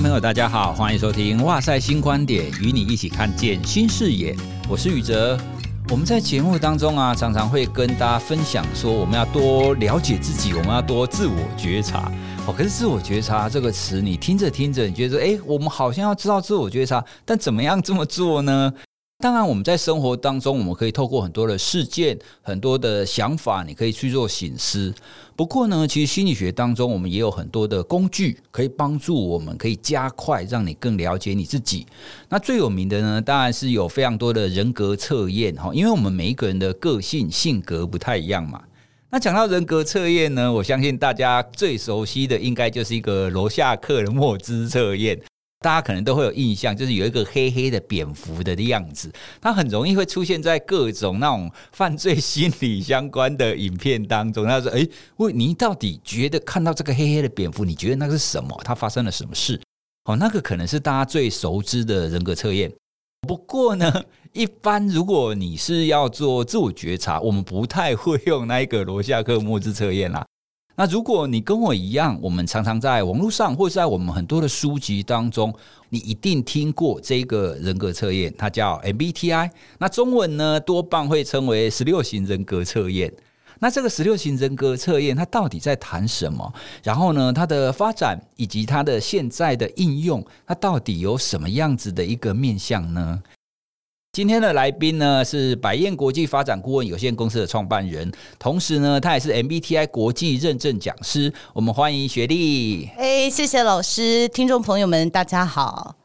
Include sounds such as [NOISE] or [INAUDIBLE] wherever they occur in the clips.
朋友，大家好，欢迎收听《哇塞新观点》，与你一起看见新视野。我是宇哲。我们在节目当中啊，常常会跟大家分享说，我们要多了解自己，我们要多自我觉察。哦，可是自我觉察这个词，你听着听着，你觉得哎，我们好像要知道自我觉察，但怎么样这么做呢？当然，我们在生活当中，我们可以透过很多的事件、很多的想法，你可以去做省思。不过呢，其实心理学当中，我们也有很多的工具可以帮助我们，可以加快让你更了解你自己。那最有名的呢，当然是有非常多的人格测验哈，因为我们每一个人的个性性格不太一样嘛。那讲到人格测验呢，我相信大家最熟悉的应该就是一个罗夏克的默兹测验。大家可能都会有印象，就是有一个黑黑的蝙蝠的样子，它很容易会出现在各种那种犯罪心理相关的影片当中。他说：“诶，喂，你到底觉得看到这个黑黑的蝙蝠，你觉得那个是什么？它发生了什么事？”哦，那个可能是大家最熟知的人格测验。不过呢，一般如果你是要做自我觉察，我们不太会用那一个罗夏克默兹测验啦。那如果你跟我一样，我们常常在网络上或者在我们很多的书籍当中，你一定听过这个人格测验，它叫 MBTI。那中文呢，多半会称为十六型人格测验。那这个十六型人格测验，它到底在谈什么？然后呢，它的发展以及它的现在的应用，它到底有什么样子的一个面向呢？今天的来宾呢，是百燕国际发展顾问有限公司的创办人，同时呢，他也是 MBTI 国际认证讲师。我们欢迎雪莉。哎，谢谢老师，听众朋友们，大家好。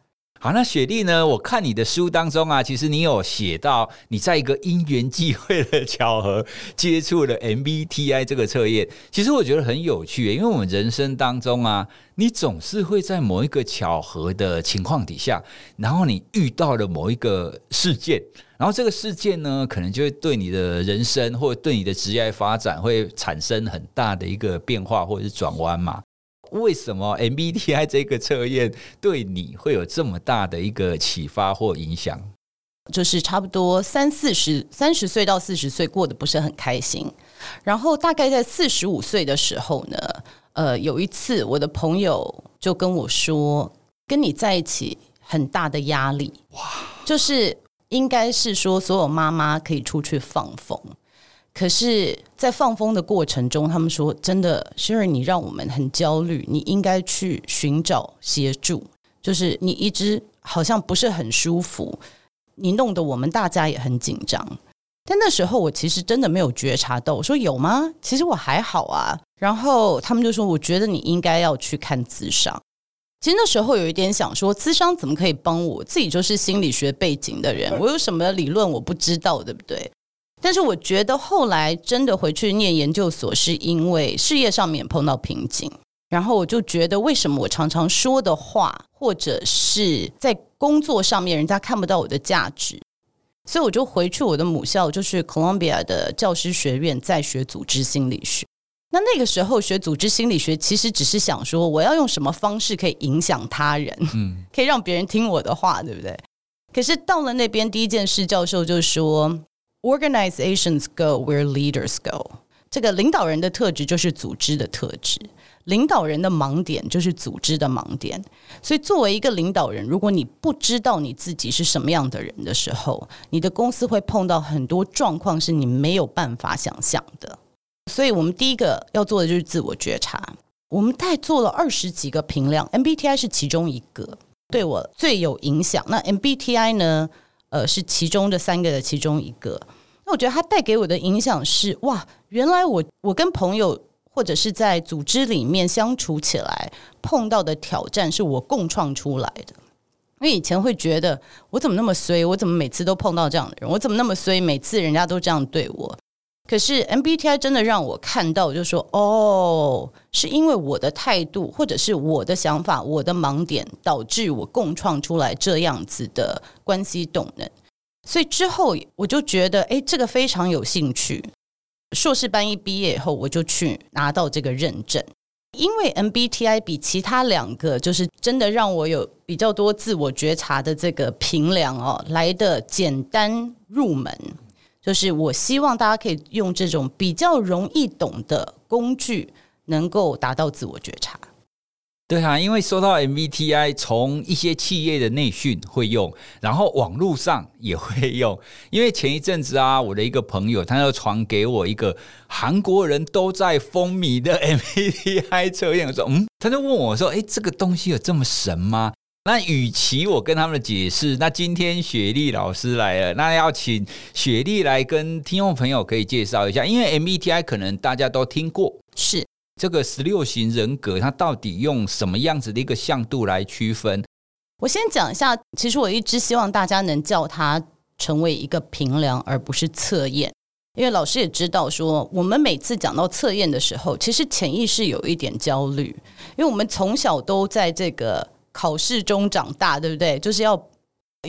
好，那雪莉呢？我看你的书当中啊，其实你有写到你在一个因缘际会的巧合 [LAUGHS] 接触了 MBTI 这个测验。其实我觉得很有趣，因为我们人生当中啊，你总是会在某一个巧合的情况底下，然后你遇到了某一个事件，然后这个事件呢，可能就会对你的人生或对你的职业发展会产生很大的一个变化或者是转弯嘛。为什么 MBTI 这个测验对你会有这么大的一个启发或影响？就是差不多三四十、三十岁到四十岁过得不是很开心，然后大概在四十五岁的时候呢，呃，有一次我的朋友就跟我说，跟你在一起很大的压力，哇，就是应该是说所有妈妈可以出去放风。可是，在放风的过程中，他们说：“真的，Sherry，你让我们很焦虑。你应该去寻找协助，就是你一直好像不是很舒服，你弄得我们大家也很紧张。但那时候我其实真的没有觉察到。我说有吗？其实我还好啊。然后他们就说：我觉得你应该要去看咨商。其实那时候有一点想说，咨商怎么可以帮我？自己就是心理学背景的人，我有什么理论我不知道，对不对？”但是我觉得后来真的回去念研究所，是因为事业上面碰到瓶颈，然后我就觉得为什么我常常说的话，或者是在工作上面人家看不到我的价值，所以我就回去我的母校，就是 Columbia 的教师学院，在学组织心理学。那那个时候学组织心理学，其实只是想说我要用什么方式可以影响他人，嗯，[LAUGHS] 可以让别人听我的话，对不对？可是到了那边，第一件事，教授就说。Organizations go where leaders go。这个领导人的特质就是组织的特质，领导人的盲点就是组织的盲点。所以，作为一个领导人，如果你不知道你自己是什么样的人的时候，你的公司会碰到很多状况是你没有办法想象的。所以我们第一个要做的就是自我觉察。我们大概做了二十几个评量，MBTI 是其中一个对我最有影响。那 MBTI 呢？呃，是其中的三个的其中一个。那我觉得它带给我的影响是，哇，原来我我跟朋友或者是在组织里面相处起来碰到的挑战，是我共创出来的。因为以前会觉得我怎么那么衰，我怎么每次都碰到这样的人，我怎么那么衰，每次人家都这样对我。可是 MBTI 真的让我看到，就说，哦，是因为我的态度，或者是我的想法，我的盲点，导致我共创出来这样子的关系动能。所以之后我就觉得，哎，这个非常有兴趣。硕士班一毕业以后，我就去拿到这个认证，因为 MBTI 比其他两个，就是真的让我有比较多自我觉察的这个评量哦，来的简单入门。就是我希望大家可以用这种比较容易懂的工具，能够达到自我觉察。对啊，因为说到 MBTI，从一些企业的内训会用，然后网络上也会用。因为前一阵子啊，我的一个朋友他要传给我一个韩国人都在风靡的 [LAUGHS] MBTI 测验，我说嗯，他就问我说，诶，这个东西有这么神吗？那与其我跟他们解释，那今天雪莉老师来了，那要请雪莉来跟听众朋友可以介绍一下，因为 MBTI 可能大家都听过，是。这个十六型人格，它到底用什么样子的一个向度来区分？我先讲一下，其实我一直希望大家能叫它成为一个评量，而不是测验。因为老师也知道说，我们每次讲到测验的时候，其实潜意识有一点焦虑，因为我们从小都在这个考试中长大，对不对？就是要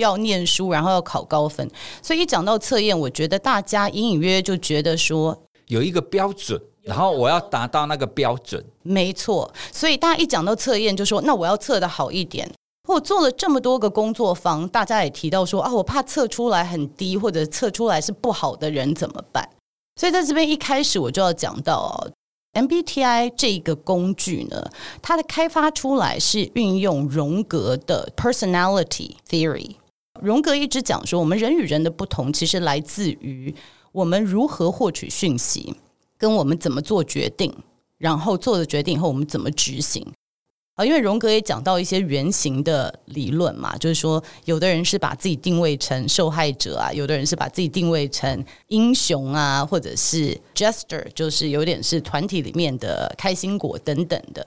要念书，然后要考高分，所以一讲到测验，我觉得大家隐隐约约就觉得说有一个标准。然后我要达到那个标准，没错。所以大家一讲到测验，就说那我要测得好一点。我做了这么多个工作坊，大家也提到说啊，我怕测出来很低，或者测出来是不好的人怎么办？所以在这边一开始我就要讲到哦，MBTI 这个工具呢，它的开发出来是运用荣格的 Personality Theory。荣格一直讲说，我们人与人的不同，其实来自于我们如何获取讯息。跟我们怎么做决定，然后做了决定以后，我们怎么执行啊？因为荣格也讲到一些原型的理论嘛，就是说，有的人是把自己定位成受害者啊，有的人是把自己定位成英雄啊，或者是 jester，就是有点是团体里面的开心果等等的。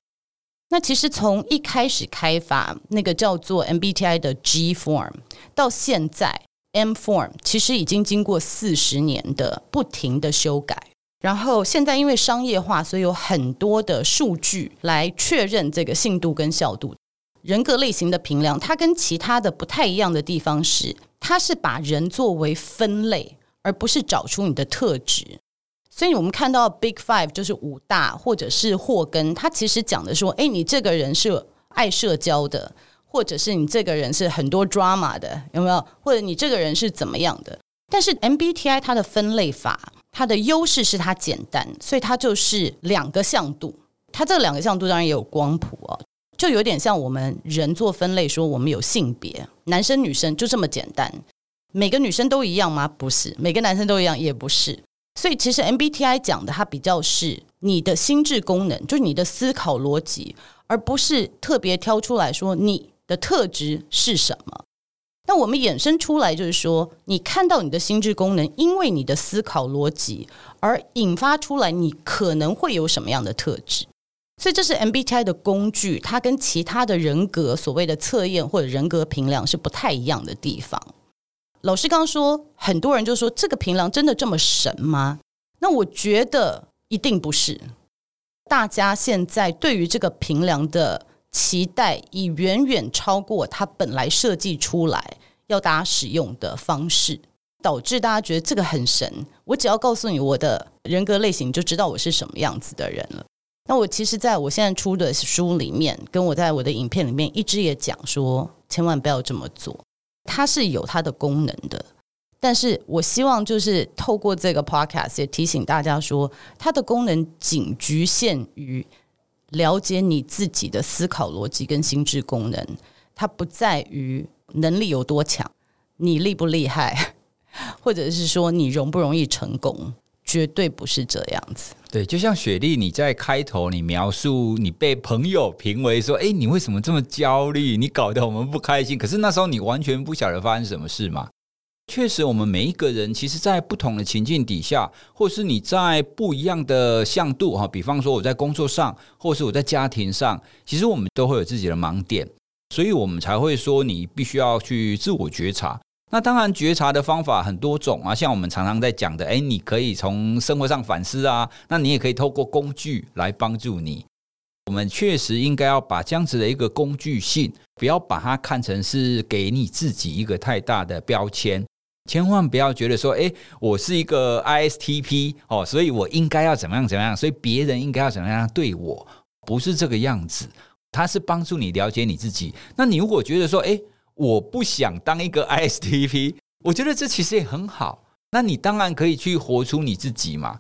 那其实从一开始开发那个叫做 MBTI 的 G form 到现在 M form，其实已经经过四十年的不停的修改。然后现在因为商业化，所以有很多的数据来确认这个信度跟效度。人格类型的评量，它跟其他的不太一样的地方是，它是把人作为分类，而不是找出你的特质。所以我们看到 Big Five 就是五大，或者是霍根，他其实讲的说，哎，你这个人是爱社交的，或者是你这个人是很多 drama 的，有没有？或者你这个人是怎么样的？但是 MBTI 它的分类法。它的优势是它简单，所以它就是两个向度。它这两个向度当然也有光谱哦，就有点像我们人做分类，说我们有性别，男生女生就这么简单。每个女生都一样吗？不是，每个男生都一样也不是。所以其实 MBTI 讲的它比较是你的心智功能，就是你的思考逻辑，而不是特别挑出来说你的特质是什么。那我们衍生出来就是说，你看到你的心智功能，因为你的思考逻辑而引发出来，你可能会有什么样的特质？所以这是 MBTI 的工具，它跟其他的人格所谓的测验或者人格评量是不太一样的地方。老师刚说，很多人就说这个评量真的这么神吗？那我觉得一定不是。大家现在对于这个评量的。期待已远远超过它本来设计出来要大家使用的方式，导致大家觉得这个很神。我只要告诉你我的人格类型，就知道我是什么样子的人了。那我其实在我现在出的书里面，跟我在我的影片里面一直也讲说，千万不要这么做。它是有它的功能的，但是我希望就是透过这个 podcast 也提醒大家说，它的功能仅局限于。了解你自己的思考逻辑跟心智功能，它不在于能力有多强，你厉不厉害，[LAUGHS] 或者是说你容不容易成功，绝对不是这样子。对，就像雪莉，你在开头你描述你被朋友评为说，哎，你为什么这么焦虑？你搞得我们不开心。可是那时候你完全不晓得发生什么事嘛。确实，我们每一个人，其实，在不同的情境底下，或是你在不一样的向度哈，比方说我在工作上，或是我在家庭上，其实我们都会有自己的盲点，所以我们才会说你必须要去自我觉察。那当然，觉察的方法很多种啊，像我们常常在讲的，诶，你可以从生活上反思啊，那你也可以透过工具来帮助你。我们确实应该要把这样子的一个工具性，不要把它看成是给你自己一个太大的标签。千万不要觉得说，诶，我是一个 ISTP 哦，所以我应该要怎么样怎么样，所以别人应该要怎么样对我，不是这个样子。它是帮助你了解你自己。那你如果觉得说，诶，我不想当一个 [LAUGHS] ISTP，我觉得这其实也很好。那你当然可以去活出你自己嘛。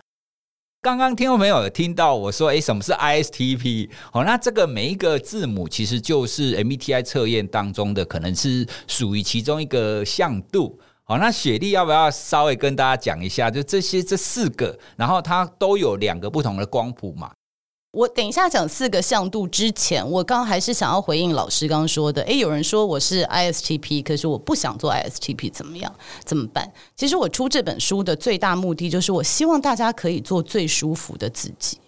刚刚听众朋友有听到我说，诶，什么是 ISTP？好，那这个每一个字母其实就是 MBTI 测验当中的，可能是属于其中一个向度。好，那雪莉要不要稍微跟大家讲一下？就这些这四个，然后它都有两个不同的光谱嘛？我等一下讲四个向度之前，我刚还是想要回应老师刚刚说的。诶，有人说我是 ISTP，可是我不想做 ISTP，怎么样？怎么办？其实我出这本书的最大目的，就是我希望大家可以做最舒服的自己。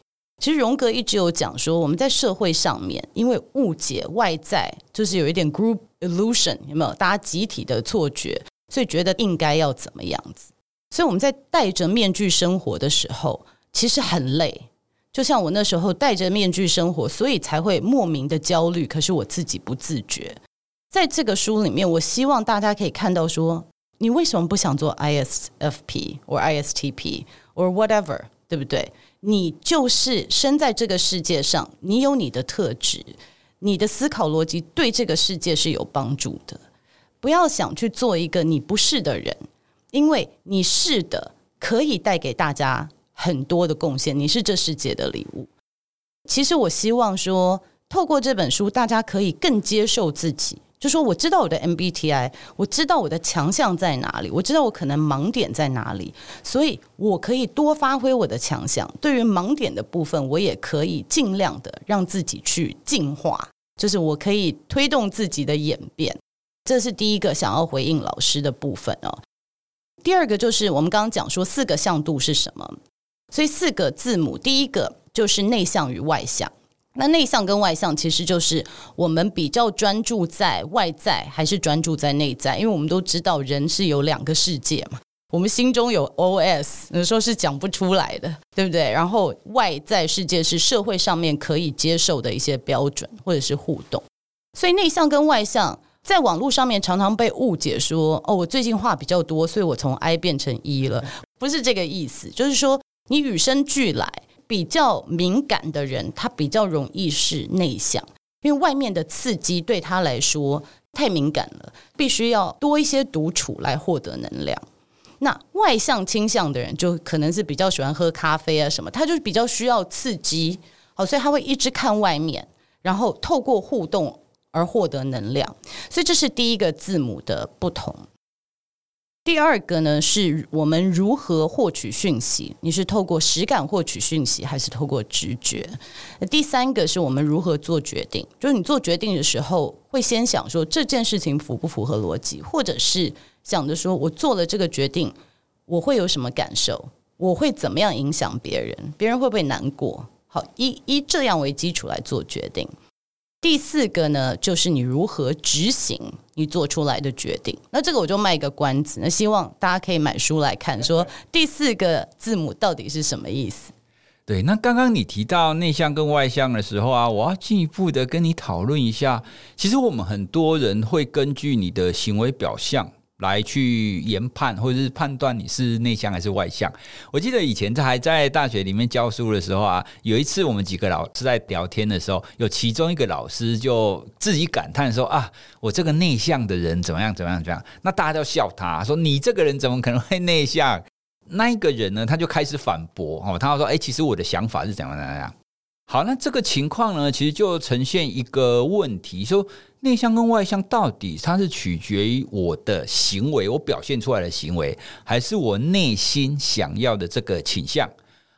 其实荣格一直有讲说，我们在社会上面，因为误解外在，就是有一点 group illusion，有没有？大家集体的错觉，所以觉得应该要怎么样子。所以我们在戴着面具生活的时候，其实很累。就像我那时候戴着面具生活，所以才会莫名的焦虑。可是我自己不自觉。在这个书里面，我希望大家可以看到说，你为什么不想做 ISFP 或 ISTP 或 whatever，对不对？你就是生在这个世界上，你有你的特质，你的思考逻辑对这个世界是有帮助的。不要想去做一个你不是的人，因为你是的，可以带给大家。很多的贡献，你是这世界的礼物。其实我希望说，透过这本书，大家可以更接受自己。就说我知道我的 MBTI，我知道我的强项在哪里，我知道我可能盲点在哪里，所以我可以多发挥我的强项。对于盲点的部分，我也可以尽量的让自己去进化，就是我可以推动自己的演变。这是第一个想要回应老师的部分哦。第二个就是我们刚刚讲说四个向度是什么？所以四个字母，第一个就是内向与外向。那内向跟外向，其实就是我们比较专注在外在，还是专注在内在？因为我们都知道人是有两个世界嘛，我们心中有 OS，有时候是讲不出来的，对不对？然后外在世界是社会上面可以接受的一些标准或者是互动。所以内向跟外向，在网络上面常常被误解说，哦，我最近话比较多，所以我从 I 变成 E 了，不是这个意思，就是说。你与生俱来比较敏感的人，他比较容易是内向，因为外面的刺激对他来说太敏感了，必须要多一些独处来获得能量。那外向倾向的人，就可能是比较喜欢喝咖啡啊什么，他就比较需要刺激，好，所以他会一直看外面，然后透过互动而获得能量。所以这是第一个字母的不同。第二个呢，是我们如何获取讯息？你是透过实感获取讯息，还是透过直觉？第三个是我们如何做决定？就是你做决定的时候，会先想说这件事情符不符合逻辑，或者是想着说我做了这个决定，我会有什么感受？我会怎么样影响别人？别人会不会难过？好，以以这样为基础来做决定。第四个呢，就是你如何执行你做出来的决定。那这个我就卖一个关子，那希望大家可以买书来看，说第四个字母到底是什么意思？对，那刚刚你提到内向跟外向的时候啊，我要进一步的跟你讨论一下。其实我们很多人会根据你的行为表象。来去研判或者是判断你是内向还是外向。我记得以前在还在大学里面教书的时候啊，有一次我们几个老师在聊天的时候，有其中一个老师就自己感叹说啊，我这个内向的人怎么样怎么样怎么样。那大家都笑他说，你这个人怎么可能会内向？那一个人呢，他就开始反驳哦，他说哎，其实我的想法是怎样怎样。好，那这个情况呢，其实就呈现一个问题，说。内向跟外向到底它是取决于我的行为，我表现出来的行为，还是我内心想要的这个倾向？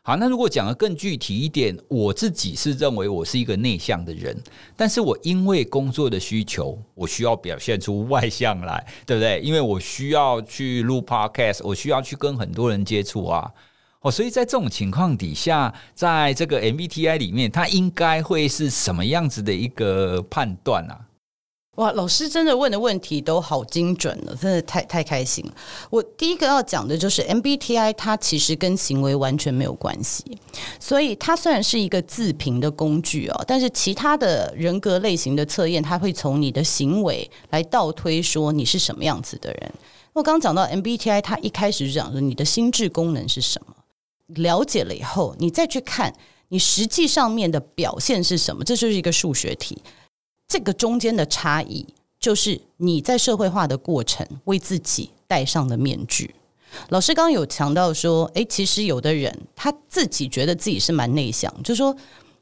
好，那如果讲得更具体一点，我自己是认为我是一个内向的人，但是我因为工作的需求，我需要表现出外向来，对不对？因为我需要去录 Podcast，我需要去跟很多人接触啊，哦，所以在这种情况底下，在这个 MBTI 里面，它应该会是什么样子的一个判断啊？哇，老师真的问的问题都好精准了，真的太太开心了。我第一个要讲的就是 MBTI，它其实跟行为完全没有关系，所以它虽然是一个自评的工具哦，但是其他的人格类型的测验，它会从你的行为来倒推说你是什么样子的人。我刚讲到 MBTI，它一开始就讲说你的心智功能是什么，了解了以后，你再去看你实际上面的表现是什么，这就是一个数学题。这个中间的差异，就是你在社会化的过程为自己戴上的面具。老师刚刚有强调说，诶，其实有的人他自己觉得自己是蛮内向，就说，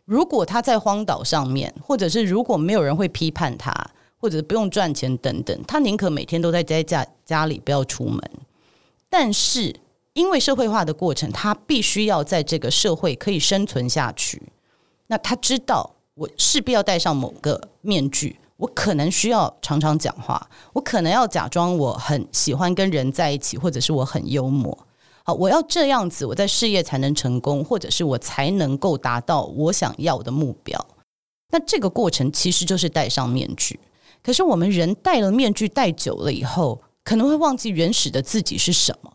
如果他在荒岛上面，或者是如果没有人会批判他，或者不用赚钱等等，他宁可每天都在在家家里不要出门。但是因为社会化的过程，他必须要在这个社会可以生存下去。那他知道，我势必要戴上某个面具。我可能需要常常讲话，我可能要假装我很喜欢跟人在一起，或者是我很幽默。好，我要这样子，我在事业才能成功，或者是我才能够达到我想要的目标。那这个过程其实就是戴上面具。可是我们人戴了面具戴久了以后，可能会忘记原始的自己是什么。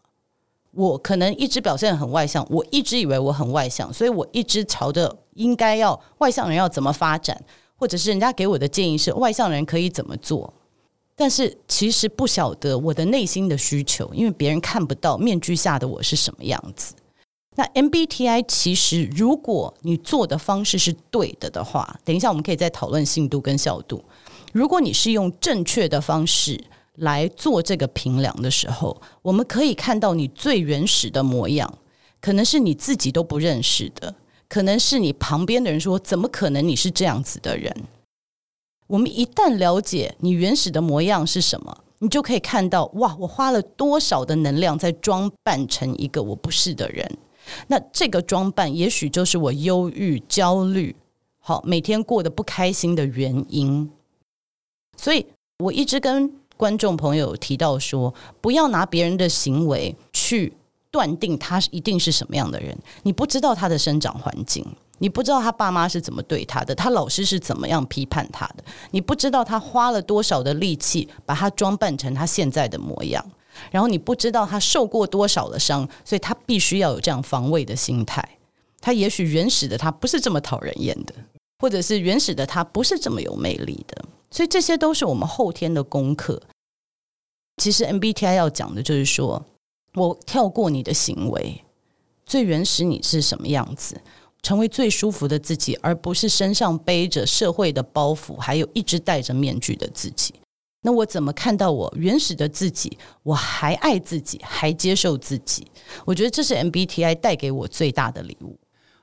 我可能一直表现很外向，我一直以为我很外向，所以我一直朝着应该要外向人要怎么发展。或者是人家给我的建议是外向人可以怎么做，但是其实不晓得我的内心的需求，因为别人看不到面具下的我是什么样子。那 MBTI 其实如果你做的方式是对的的话，等一下我们可以再讨论信度跟效度。如果你是用正确的方式来做这个评量的时候，我们可以看到你最原始的模样，可能是你自己都不认识的。可能是你旁边的人说：“怎么可能你是这样子的人？”我们一旦了解你原始的模样是什么，你就可以看到哇，我花了多少的能量在装扮成一个我不是的人。那这个装扮也许就是我忧郁、焦虑，好，每天过得不开心的原因。所以我一直跟观众朋友提到说，不要拿别人的行为去。断定他一定是什么样的人，你不知道他的生长环境，你不知道他爸妈是怎么对他的，他老师是怎么样批判他的，你不知道他花了多少的力气把他装扮成他现在的模样，然后你不知道他受过多少的伤，所以他必须要有这样防卫的心态。他也许原始的他不是这么讨人厌的，或者是原始的他不是这么有魅力的，所以这些都是我们后天的功课。其实 MBTI 要讲的就是说。我跳过你的行为，最原始你是什么样子？成为最舒服的自己，而不是身上背着社会的包袱，还有一直戴着面具的自己。那我怎么看到我原始的自己？我还爱自己，还接受自己。我觉得这是 MBTI 带给我最大的礼物。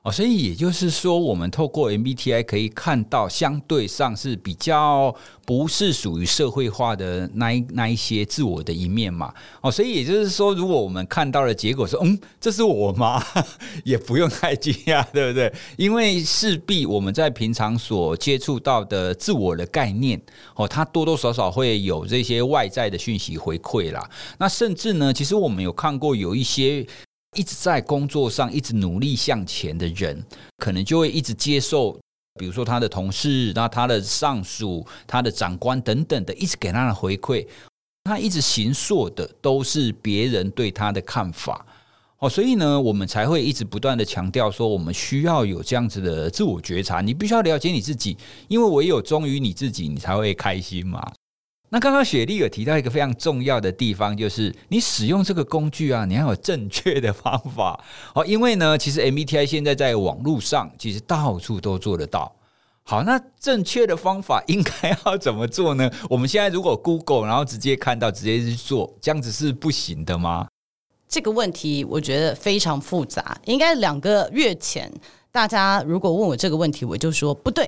哦，所以也就是说，我们透过 MBTI 可以看到，相对上是比较不是属于社会化的那一那一些自我的一面嘛。哦，所以也就是说，如果我们看到的结果是，嗯，这是我吗？[LAUGHS] 也不用太惊讶，[LAUGHS] 对不对？因为势必我们在平常所接触到的自我的概念，哦，它多多少少会有这些外在的讯息回馈啦。那甚至呢，其实我们有看过有一些。一直在工作上一直努力向前的人，可能就会一直接受，比如说他的同事、那他的上属、他的长官等等的，一直给他的回馈，他一直形塑的都是别人对他的看法。哦，所以呢，我们才会一直不断的强调说，我们需要有这样子的自我觉察，你必须要了解你自己，因为唯有忠于你自己，你才会开心嘛。那刚刚雪莉有提到一个非常重要的地方，就是你使用这个工具啊，你要有正确的方法 [LAUGHS] 哦。因为呢，其实 MBTI 现在在网络上其实到处都做得到。好，那正确的方法应该要怎么做呢？[LAUGHS] 我们现在如果 Google，然后直接看到，直接去做，这样子是不行的吗？这个问题我觉得非常复杂。应该两个月前，大家如果问我这个问题，我就说不对。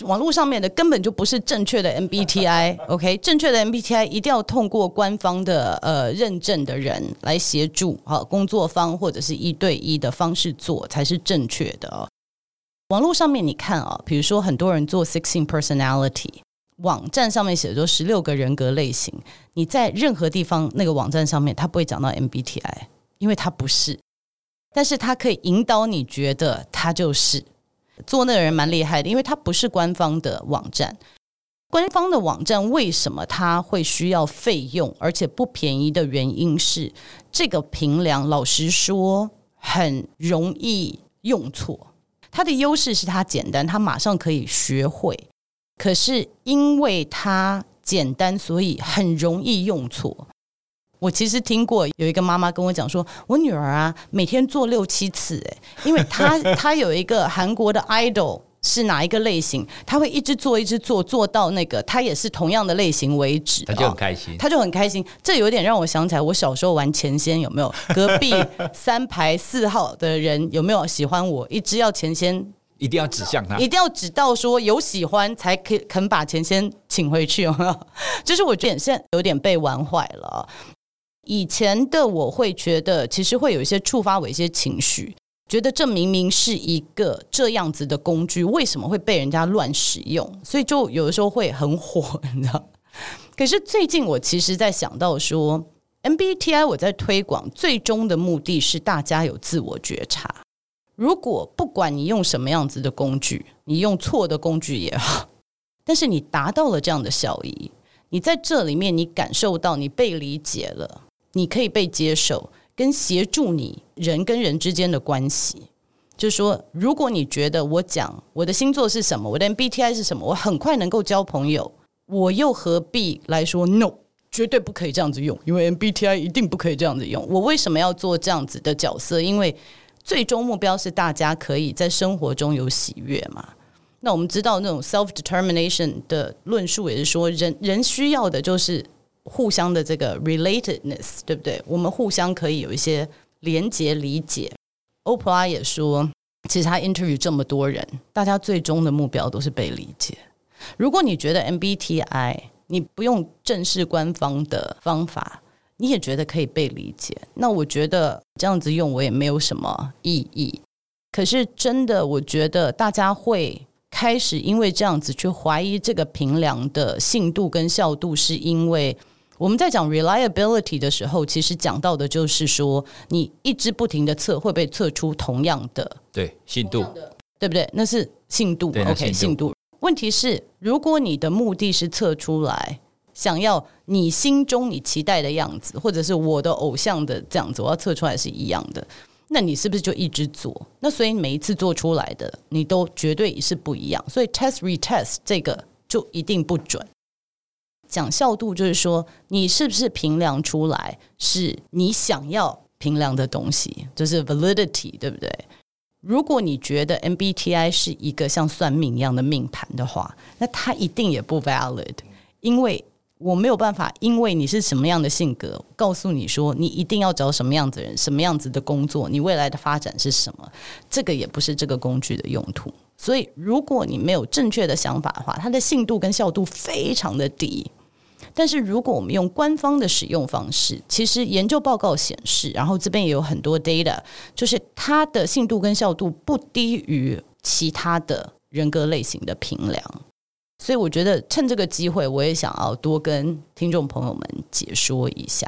网络上面的根本就不是正确的 MBTI，OK？[LAUGHS] 正确的 MBTI 一定要通过官方的呃认证的人来协助，好，工作方或者是一对一的方式做才是正确的哦。网络上面你看啊，比如说很多人做 Sixteen Personality 网站上面写的说十六个人格类型，你在任何地方那个网站上面，他不会讲到 MBTI，因为它不是，但是他可以引导你觉得它就是。做那个人蛮厉害的，因为他不是官方的网站。官方的网站为什么他会需要费用，而且不便宜的原因是，这个平量老实说很容易用错。它的优势是它简单，它马上可以学会。可是因为它简单，所以很容易用错。我其实听过有一个妈妈跟我讲说，我女儿啊每天做六七次，诶，因为她她有一个韩国的 idol 是哪一个类型，他会一直做，一直做，做到那个他也是同样的类型为止，他就很开心，他就很开心。这有点让我想起来，我小时候玩钱仙，有没有？隔壁三排四号的人有没有喜欢我？一直要钱仙，一定要指向他，一定要指到说有喜欢才可以肯把钱仙请回去，有没有？[LAUGHS] 就是我觉得现在有点被玩坏了。以前的我会觉得，其实会有一些触发我一些情绪。觉得这明明是一个这样子的工具，为什么会被人家乱使用？所以就有的时候会很火，你知道？可是最近我其实在想到说，MBTI 我在推广，最终的目的是大家有自我觉察。如果不管你用什么样子的工具，你用错的工具也好，但是你达到了这样的效益，你在这里面你感受到你被理解了，你可以被接受。跟协助你人跟人之间的关系，就是说，如果你觉得我讲我的星座是什么，我的 MBTI 是什么，我很快能够交朋友，我又何必来说 No，绝对不可以这样子用，因为 MBTI 一定不可以这样子用。我为什么要做这样子的角色？因为最终目标是大家可以在生活中有喜悦嘛。那我们知道那种 self determination 的论述也是说，人人需要的就是。互相的这个 relatedness，对不对？我们互相可以有一些连接、理解。欧普拉也说，其实他 interview 这么多人，大家最终的目标都是被理解。如果你觉得 MBTI 你不用正式官方的方法，你也觉得可以被理解，那我觉得这样子用我也没有什么意义。可是真的，我觉得大家会。开始因为这样子去怀疑这个评量的信度跟效度，是因为我们在讲 reliability 的时候，其实讲到的就是说，你一直不停的测，会不会测出同样的对信度，对不对？那是信度，OK，信度。问题是，如果你的目的是测出来，想要你心中你期待的样子，或者是我的偶像的这样子，我要测出来是一样的。那你是不是就一直做？那所以每一次做出来的，你都绝对是不一样。所以 test retest 这个就一定不准。讲效度就是说，你是不是评量出来是你想要评量的东西，就是 validity，对不对？如果你觉得 MBTI 是一个像算命一样的命盘的话，那它一定也不 valid，因为。我没有办法，因为你是什么样的性格，告诉你说你一定要找什么样子人，什么样子的工作，你未来的发展是什么？这个也不是这个工具的用途。所以，如果你没有正确的想法的话，它的信度跟效度非常的低。但是，如果我们用官方的使用方式，其实研究报告显示，然后这边也有很多 data，就是它的信度跟效度不低于其他的人格类型的评量。所以我觉得趁这个机会，我也想要多跟听众朋友们解说一下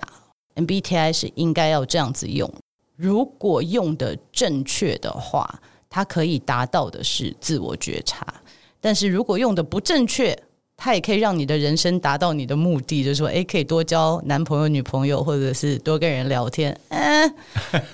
，MBTI 是应该要这样子用。如果用的正确的话，它可以达到的是自我觉察；但是如果用的不正确，它也可以让你的人生达到你的目的，就是说，诶，可以多交男朋友、女朋友，或者是多跟人聊天。嗯，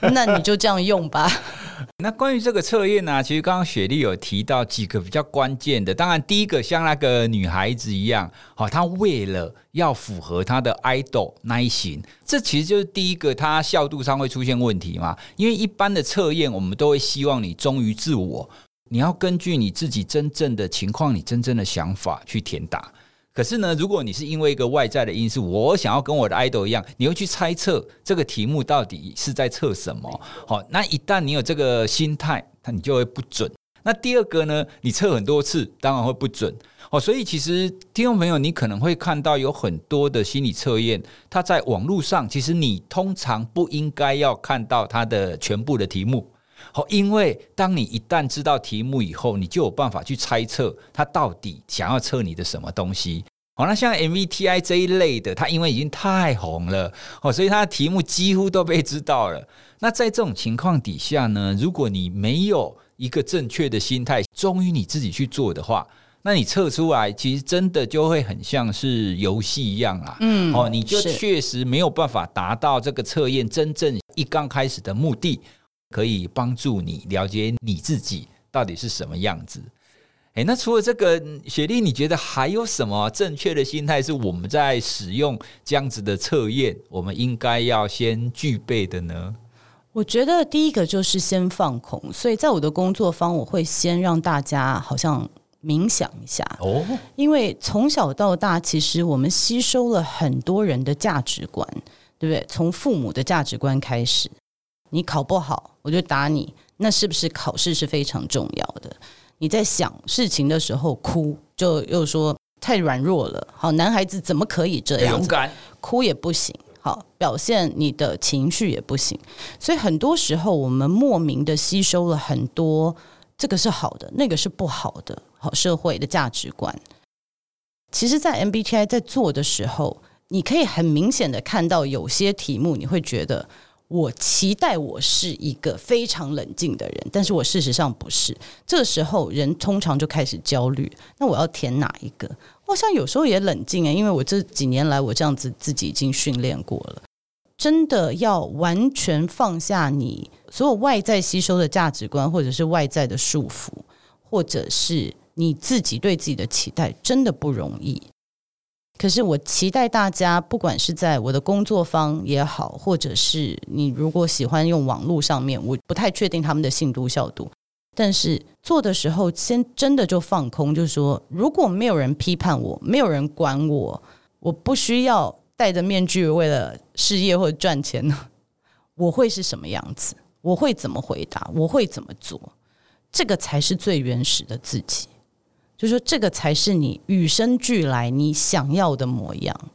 [LAUGHS] 那你就这样用吧。[LAUGHS] 那关于这个测验呢，其实刚刚雪莉有提到几个比较关键的。当然，第一个像那个女孩子一样，好，她为了要符合她的 idol 那一型，这其实就是第一个，她效度上会出现问题嘛。因为一般的测验，我们都会希望你忠于自我。你要根据你自己真正的情况，你真正的想法去填答。可是呢，如果你是因为一个外在的因素，我想要跟我的 idol 一样，你会去猜测这个题目到底是在测什么？好，那一旦你有这个心态，那你就会不准。那第二个呢，你测很多次，当然会不准。哦，所以其实听众朋友，你可能会看到有很多的心理测验，它在网络上，其实你通常不应该要看到它的全部的题目。好，因为当你一旦知道题目以后，你就有办法去猜测它到底想要测你的什么东西。好，那像 MVTI 这一类的，它因为已经太红了，哦，所以它的题目几乎都被知道了。那在这种情况底下呢，如果你没有一个正确的心态，忠于你自己去做的话，那你测出来其实真的就会很像是游戏一样啊。嗯，哦，你就确实没有办法达到这个测验真正一刚开始的目的。可以帮助你了解你自己到底是什么样子。诶，那除了这个，雪莉，你觉得还有什么正确的心态是我们在使用这样子的测验，我们应该要先具备的呢？我觉得第一个就是先放空，所以在我的工作方，我会先让大家好像冥想一下哦，因为从小到大，其实我们吸收了很多人的价值观，对不对？从父母的价值观开始，你考不好，我就打你，那是不是考试是非常重要的？你在想事情的时候哭，就又说太软弱了，好，男孩子怎么可以这样？勇敢，哭也不行。好，表现你的情绪也不行，所以很多时候我们莫名的吸收了很多，这个是好的，那个是不好的，好，社会的价值观。其实，在 MBTI 在做的时候，你可以很明显的看到有些题目，你会觉得我期待我是一个非常冷静的人，但是我事实上不是。这时候，人通常就开始焦虑，那我要填哪一个？好像有时候也冷静诶，因为我这几年来我这样子自己已经训练过了，真的要完全放下你所有外在吸收的价值观，或者是外在的束缚，或者是你自己对自己的期待，真的不容易。可是我期待大家，不管是在我的工作方也好，或者是你如果喜欢用网络上面，我不太确定他们的信度效度。但是做的时候，先真的就放空，就是说，如果没有人批判我，没有人管我，我不需要戴着面具为了事业或者赚钱呢，我会是什么样子？我会怎么回答？我会怎么做？这个才是最原始的自己，就是说，这个才是你与生俱来你想要的模样。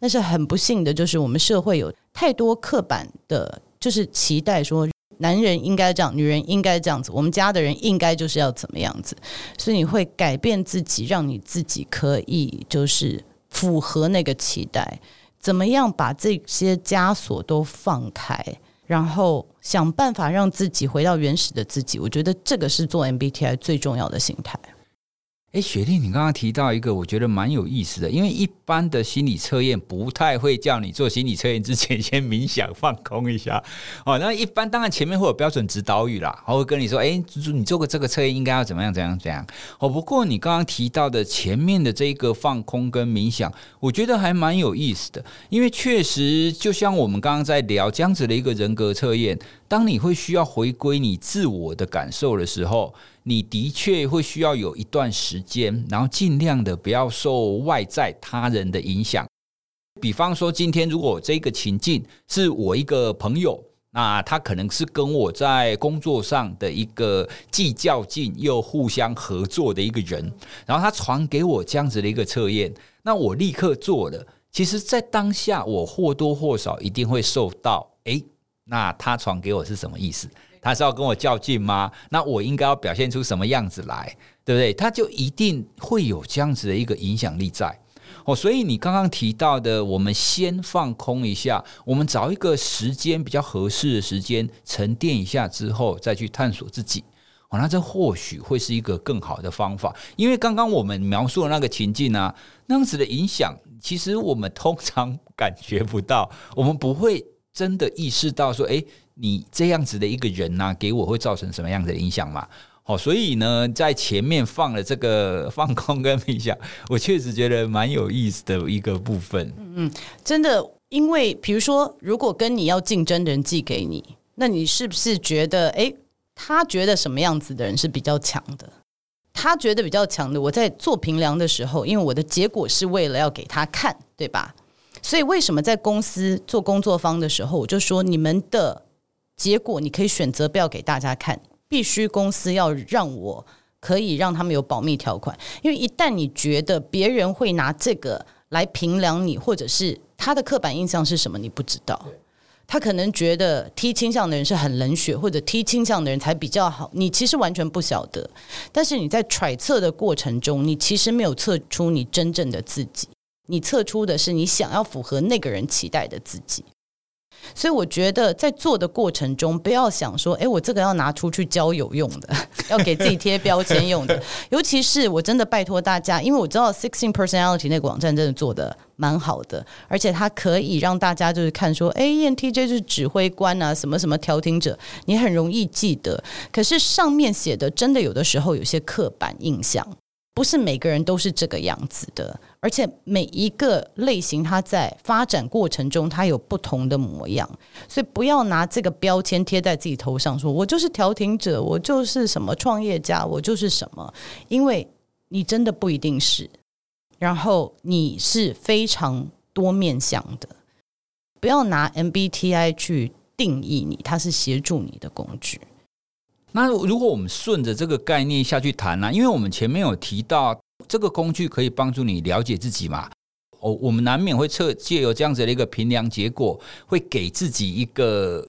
但是很不幸的就是，我们社会有太多刻板的，就是期待说。男人应该这样，女人应该这样子，我们家的人应该就是要怎么样子，所以你会改变自己，让你自己可以就是符合那个期待，怎么样把这些枷锁都放开，然后想办法让自己回到原始的自己。我觉得这个是做 MBTI 最重要的心态。哎，雪莉，你刚刚提到一个，我觉得蛮有意思的，因为一般的心理测验不太会叫你做心理测验之前 [LAUGHS] 先冥想放空一下哦。那一般当然前面会有标准指导语啦，我会跟你说，哎，你做个这个测验应该要怎么样怎样怎样哦。不过你刚刚提到的前面的这一个放空跟冥想，我觉得还蛮有意思的，因为确实就像我们刚刚在聊这样子的一个人格测验，当你会需要回归你自我的感受的时候。你的确会需要有一段时间，然后尽量的不要受外在他人的影响。比方说，今天如果这个情境是我一个朋友，那他可能是跟我在工作上的一个既较劲又互相合作的一个人，然后他传给我这样子的一个测验，那我立刻做了。其实，在当下，我或多或少一定会受到，诶，那他传给我是什么意思？他是要跟我较劲吗？那我应该要表现出什么样子来，对不对？他就一定会有这样子的一个影响力在哦。所以你刚刚提到的，我们先放空一下，我们找一个时间比较合适的时间沉淀一下之后，再去探索自己哦。那这或许会是一个更好的方法，因为刚刚我们描述的那个情境啊，那样子的影响，其实我们通常感觉不到，我们不会真的意识到说，诶。你这样子的一个人呢、给我会造成什么样的影响嘛？好，所以呢，在前面放了这个 [LAUGHS] 放空跟冥想，我确实觉得蛮有意思的一个部分。嗯，真的，因为比如说，如果跟你要竞争的人寄给你，那你是不是觉得，诶，他觉得什么样子的人是比较强的？他觉得比较强的，我在做评量的时候，因为我的结果是为了要给他看，对吧？所以为什么在公司做工作方的时候，我就说你们的。结果你可以选择不要给大家看，必须公司要让我可以让他们有保密条款，因为一旦你觉得别人会拿这个来评量你，或者是他的刻板印象是什么，你不知道，他可能觉得 T 倾向的人是很冷血，或者 T 倾向的人才比较好，你其实完全不晓得。但是你在揣测的过程中，你其实没有测出你真正的自己，你测出的是你想要符合那个人期待的自己。所以我觉得在做的过程中，不要想说，哎，我这个要拿出去交友用的，要给自己贴标签用的。[LAUGHS] 尤其是我真的拜托大家，因为我知道 Sixteen Personality 那个网站真的做的蛮好的，而且它可以让大家就是看说，哎，ENTJ 就是指挥官啊，什么什么调停者，你很容易记得。可是上面写的真的有的时候有些刻板印象。不是每个人都是这个样子的，而且每一个类型它在发展过程中，它有不同的模样，所以不要拿这个标签贴在自己头上，说我就是调停者，我就是什么创业家，我就是什么，因为你真的不一定是，然后你是非常多面向的，不要拿 MBTI 去定义你，它是协助你的工具。那如果我们顺着这个概念下去谈呢、因为我们前面有提到这个工具可以帮助你了解自己嘛，哦，我们难免会测借由这样子的一个评量结果，会给自己一个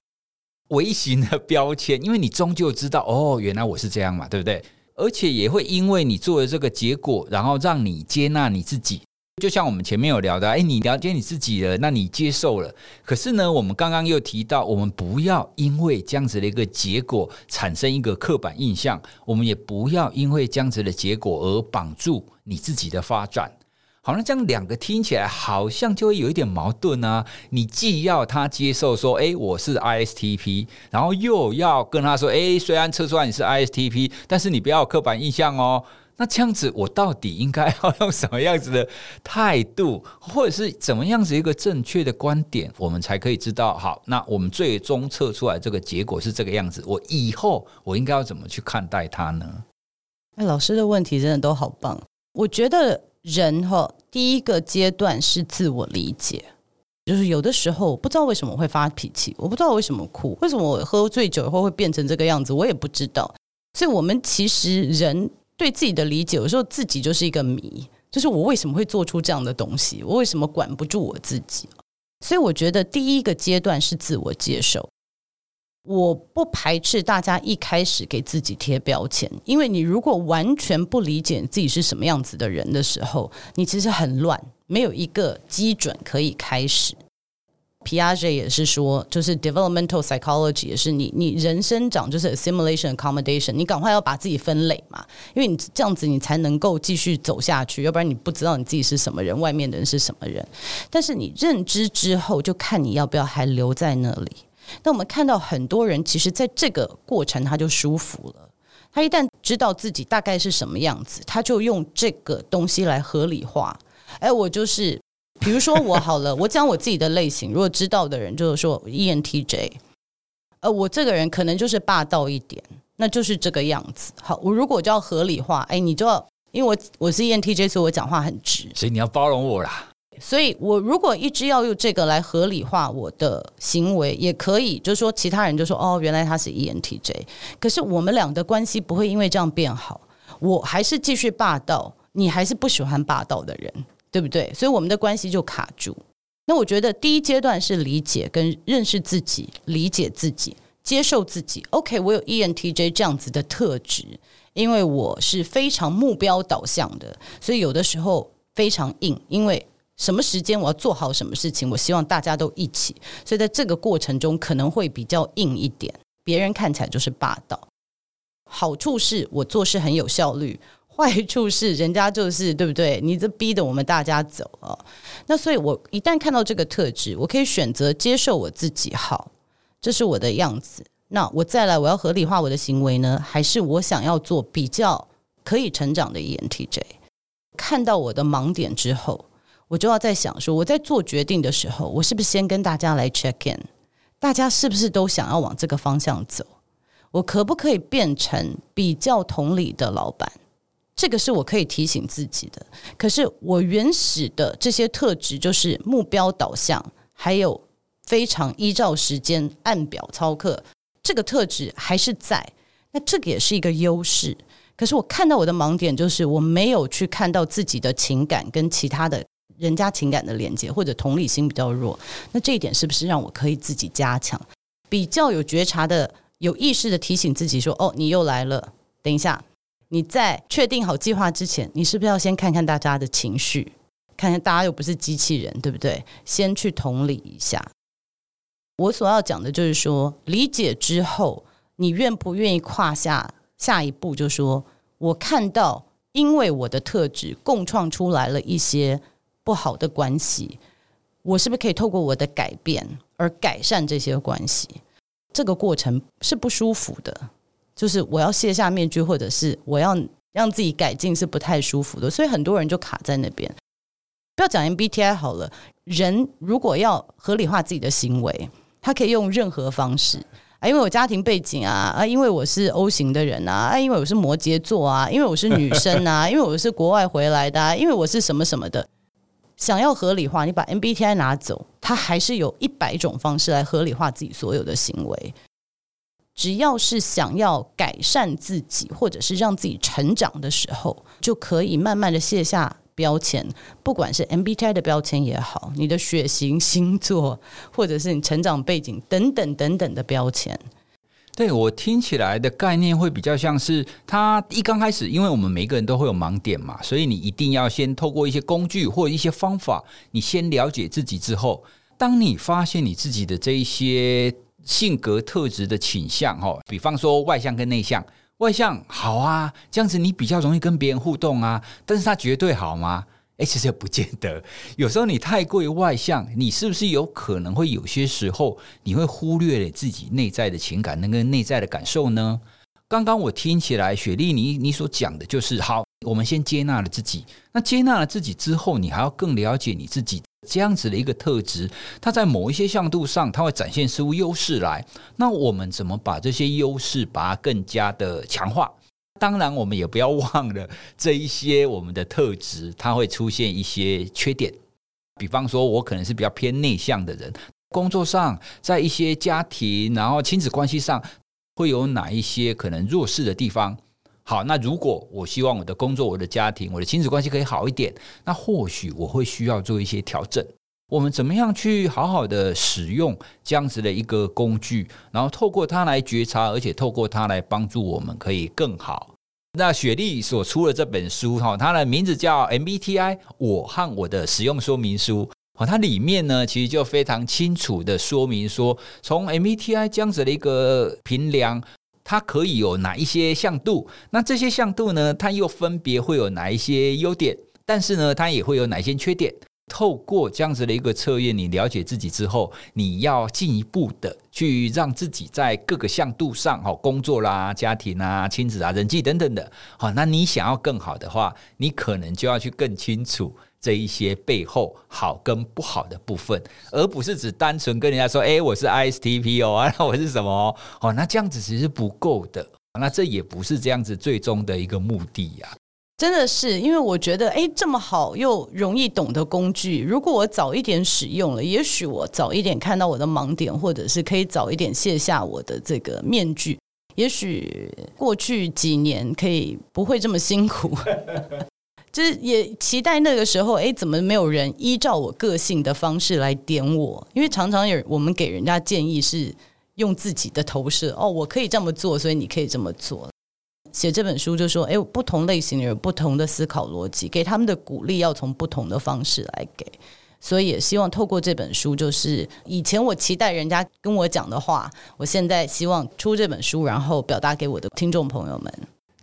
微型的标签，因为你终究知道哦，原来我是这样嘛，对不对？而且也会因为你做的这个结果，然后让你接纳你自己。就像我们前面有聊的，哎，你了解你自己了，那你接受了。可是呢，我们刚刚又提到，我们不要因为这样子的一个结果产生一个刻板印象，我们也不要因为这样子的结果而绑住你自己的发展。好，那这样两个听起来好像就会有一点矛盾啊。你既要他接受说，哎，我是 ISTP，然后又要跟他说，哎，虽然测出来你是 ISTP，但是你不要刻板印象哦。那这样子，我到底应该要用什么样子的态度，[LAUGHS] 或者是怎么样子一个正确的观点，我们才可以知道？好，那我们最终测出来这个结果是这个样子，我以后我应该要怎么去看待它呢？哎，老师的问题真的都好棒。我觉得人哈，第一个阶段是自我理解，就是有的时候我不知道为什么会发脾气，我不知道为什么哭，为什么我喝醉酒以后会变成这个样子，我也不知道。所以，我们其实人。对自己的理解，有时候自己就是一个谜，就是我为什么会做出这样的东西？我为什么管不住我自己？所以我觉得第一个阶段是自我接受。我不排斥大家一开始给自己贴标签，因为你如果完全不理解自己是什么样子的人的时候，你其实很乱，没有一个基准可以开始。Piaget 也是说，就是 developmental psychology 也是你你人生长就是 assimilation accommodation，你赶快要把自己分类嘛，因为你这样子你才能够继续走下去，要不然你不知道你自己是什么人，外面的人是什么人。但是你认知之后，就看你要不要还留在那里。那我们看到很多人，其实在这个过程他就舒服了，他一旦知道自己大概是什么样子，他就用这个东西来合理化。哎，我就是。比如说我好了，[LAUGHS] 我讲我自己的类型，如果知道的人就是说 ENTJ，呃，我这个人可能就是霸道一点，那就是这个样子。好，我如果就要合理化，哎，你就要，因为我我是 ENTJ，所以我讲话很直，所以你要包容我啦。所以我如果一直要用这个来合理化我的行为，也可以，就是说其他人就说哦，原来他是 ENTJ，可是我们俩的关系不会因为这样变好，我还是继续霸道，你还是不喜欢霸道的人。对不对？所以我们的关系就卡住。那我觉得第一阶段是理解跟认识自己，理解自己，接受自己。OK，我有 ENTJ 这样子的特质，因为我是非常目标导向的，所以有的时候非常硬。因为什么时间我要做好什么事情，我希望大家都一起，所以在这个过程中可能会比较硬一点。别人看起来就是霸道，好处是我做事很有效率。坏处是，人家就是对不对？你这逼得我们大家走啊！那所以，我一旦看到这个特质，我可以选择接受我自己。好，这是我的样子。那我再来，我要合理化我的行为呢？还是我想要做比较可以成长的 ENTJ？看到我的盲点之后，我就要在想说，我在做决定的时候，我是不是先跟大家来 check in？大家是不是都想要往这个方向走？我可不可以变成比较同理的老板？这个是我可以提醒自己的，可是我原始的这些特质就是目标导向，还有非常依照时间按表操课，这个特质还是在。那这个也是一个优势。可是我看到我的盲点就是我没有去看到自己的情感跟其他的人家情感的连接，或者同理心比较弱。那这一点是不是让我可以自己加强？比较有觉察的、有意识的提醒自己说：“哦，你又来了，等一下。”你在确定好计划之前，你是不是要先看看大家的情绪？看看大家又不是机器人，对不对？先去同理一下。我所要讲的就是说，理解之后，你愿不愿意跨下下一步？就说我看到，因为我的特质共创出来了一些不好的关系，我是不是可以透过我的改变而改善这些关系？这个过程是不舒服的。就是我要卸下面具，或者是我要让自己改进是不太舒服的，所以很多人就卡在那边。不要讲 MBTI 好了，人如果要合理化自己的行为，他可以用任何方式啊，因为我家庭背景啊，啊，因为我是 O 型的人啊，啊，因为我是摩羯座啊，因为我是女生啊，[LAUGHS] 因为我是国外回来的啊，因为我是什么什么的，想要合理化，你把 MBTI 拿走，他还是有一百种方式来合理化自己所有的行为。只要是想要改善自己，或者是让自己成长的时候，就可以慢慢的卸下。标签，不管是 MBTI 的标签也好，你的血型、星座，或者是你成长背景等等等等的标签，对，我听起来的概念会比较像是，他一刚开始，因为我们每个人都会有盲点嘛，所以你一定要先透过一些工具或一些方法，你先了解自己之后，当你发现你自己的这一些性格特质的倾向，哈，比方说外向跟内向。外向好啊，这样子你比较容易跟别人互动啊。但是他绝对好吗？诶，其实不见得。有时候你太过于外向，你是不是有可能会有些时候你会忽略了自己内在的情感，那个内在的感受呢？刚刚我听起来，雪莉你你所讲的就是好，我们先接纳了自己。那接纳了自己之后，你还要更了解你自己。这样子的一个特质，它在某一些向度上，它会展现出优势来。那我们怎么把这些优势把它更加的强化？当然，我们也不要忘了 [LAUGHS] 这一些我们的特质，它会出现一些缺点。比方说，我可能是比较偏内向的人，工作上，在一些家庭，然后亲子关系上，会有哪一些可能弱势的地方？好，那如果我希望我的工作、我的家庭、我的亲子关系可以好一点，那或许我会需要做一些调整。我们怎么样去好好的使用这样子的一个工具，然后透过它来觉察，而且透过它来帮助我们可以更好。那雪莉所出的这本书哈，它的名字叫 MBTI，我和我的使用说明书。好，它里面呢其实就非常清楚的说明说，从 MBTI 这样子的一个评量。它可以有哪一些向度？那这些向度呢？它又分别会有哪一些优点？但是呢，它也会有哪些缺点？透过这样子的一个测验，你了解自己之后，你要进一步的去让自己在各个向度上，好，工作啦、家庭啊、亲子啊、人际等等的，好，那你想要更好的话，你可能就要去更清楚。这一些背后好跟不好的部分，而不是只单纯跟人家说：“哎，我是 ISTP 哦，啊，[LAUGHS] 我是什么哦？”哦，那这样子其实是不够的，那这也不是这样子最终的一个目的呀。真的是，因为我觉得，哎，这么好又容易懂的工具，如果我早一点使用了，也许我早一点看到我的盲点，或者是可以早一点卸下我的这个面具，也许过去几年可以不会这么辛苦。[LAUGHS] 就是也期待那个时候，哎，怎么没有人依照我个性的方式来点我？因为常常有我们给人家建议是用自己的投射，哦，我可以这么做，所以你可以这么做。写这本书就说，哎，不同类型的人有不同的思考逻辑，给他们的鼓励要从不同的方式来给。所以也希望透过这本书，就是以前我期待人家跟我讲的话，我现在希望出这本书，然后表达给我的听众朋友们。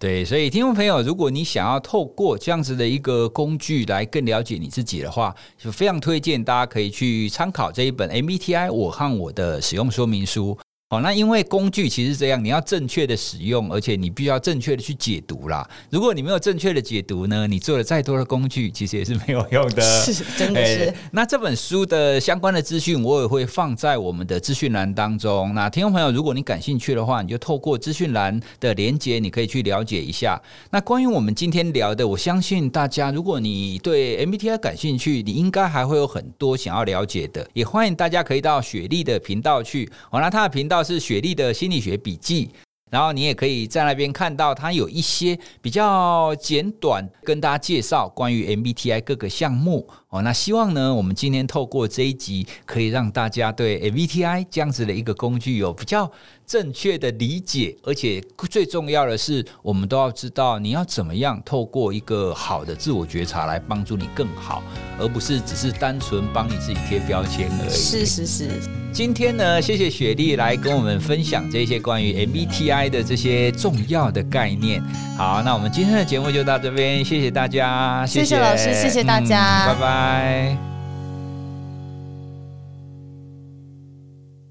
对，所以听众朋友，如果你想要透过这样子的一个工具来更了解你自己的话，就非常推荐大家可以去参考这一本 MBTI 我和我的使用说明书。好，那因为工具其实这样，你要正确的使用，而且你必须要正确的去解读啦。如果你没有正确的解读呢，你做了再多的工具，其实也是没有用的。[LAUGHS] 是，真的是。那这本书的相关的资讯，我也会放在我们的资讯栏当中。那听众朋友，如果你感兴趣的话，你就透过资讯栏的连接，你可以去了解一下。那关于我们今天聊的，我相信大家，如果你对 MBTI 感兴趣，你应该还会有很多想要了解的。也欢迎大家可以到雪莉的频道去。好，那他的频道。是雪莉的心理学笔记，然后你也可以在那边看到，它有一些比较简短跟大家介绍关于 MBTI 各个项目哦。那希望呢，我们今天透过这一集，可以让大家对 MBTI 这样子的一个工具有比较正确的理解，而且最重要的是，我们都要知道你要怎么样透过一个好的自我觉察来帮助你更好，而不是只是单纯帮你自己贴标签而已。是是是。今天呢，谢谢雪莉来跟我们分享这些关于 MBTI 的这些重要的概念。好，那我们今天的节目就到这边，谢谢大家，谢谢，谢谢老师，谢谢大家，嗯，拜拜。Bye.